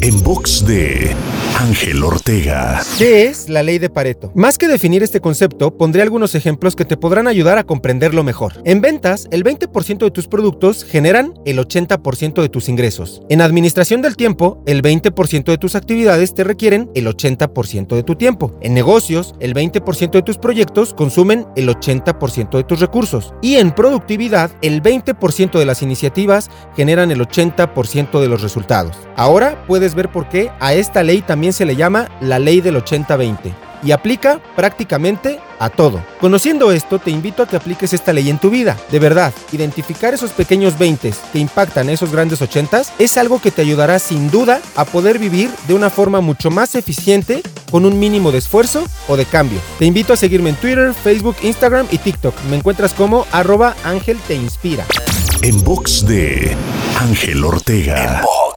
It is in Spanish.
En box de Ángel Ortega. ¿Qué es la ley de Pareto? Más que definir este concepto, pondré algunos ejemplos que te podrán ayudar a comprenderlo mejor. En ventas, el 20% de tus productos generan el 80% de tus ingresos. En administración del tiempo, el 20% de tus actividades te requieren el 80% de tu tiempo. En negocios, el 20% de tus proyectos consumen el 80% de tus recursos. Y en productividad, el 20% de las iniciativas generan el 80% de los resultados. Ahora puedes ver por qué a esta ley también se le llama la ley del 80-20 y aplica prácticamente a todo. Conociendo esto, te invito a que apliques esta ley en tu vida. De verdad, identificar esos pequeños 20 que impactan esos grandes 80 es algo que te ayudará sin duda a poder vivir de una forma mucho más eficiente con un mínimo de esfuerzo o de cambio. Te invito a seguirme en Twitter, Facebook, Instagram y TikTok. Me encuentras como arroba Ángel Te Inspira. En box de Ángel Ortega. En box.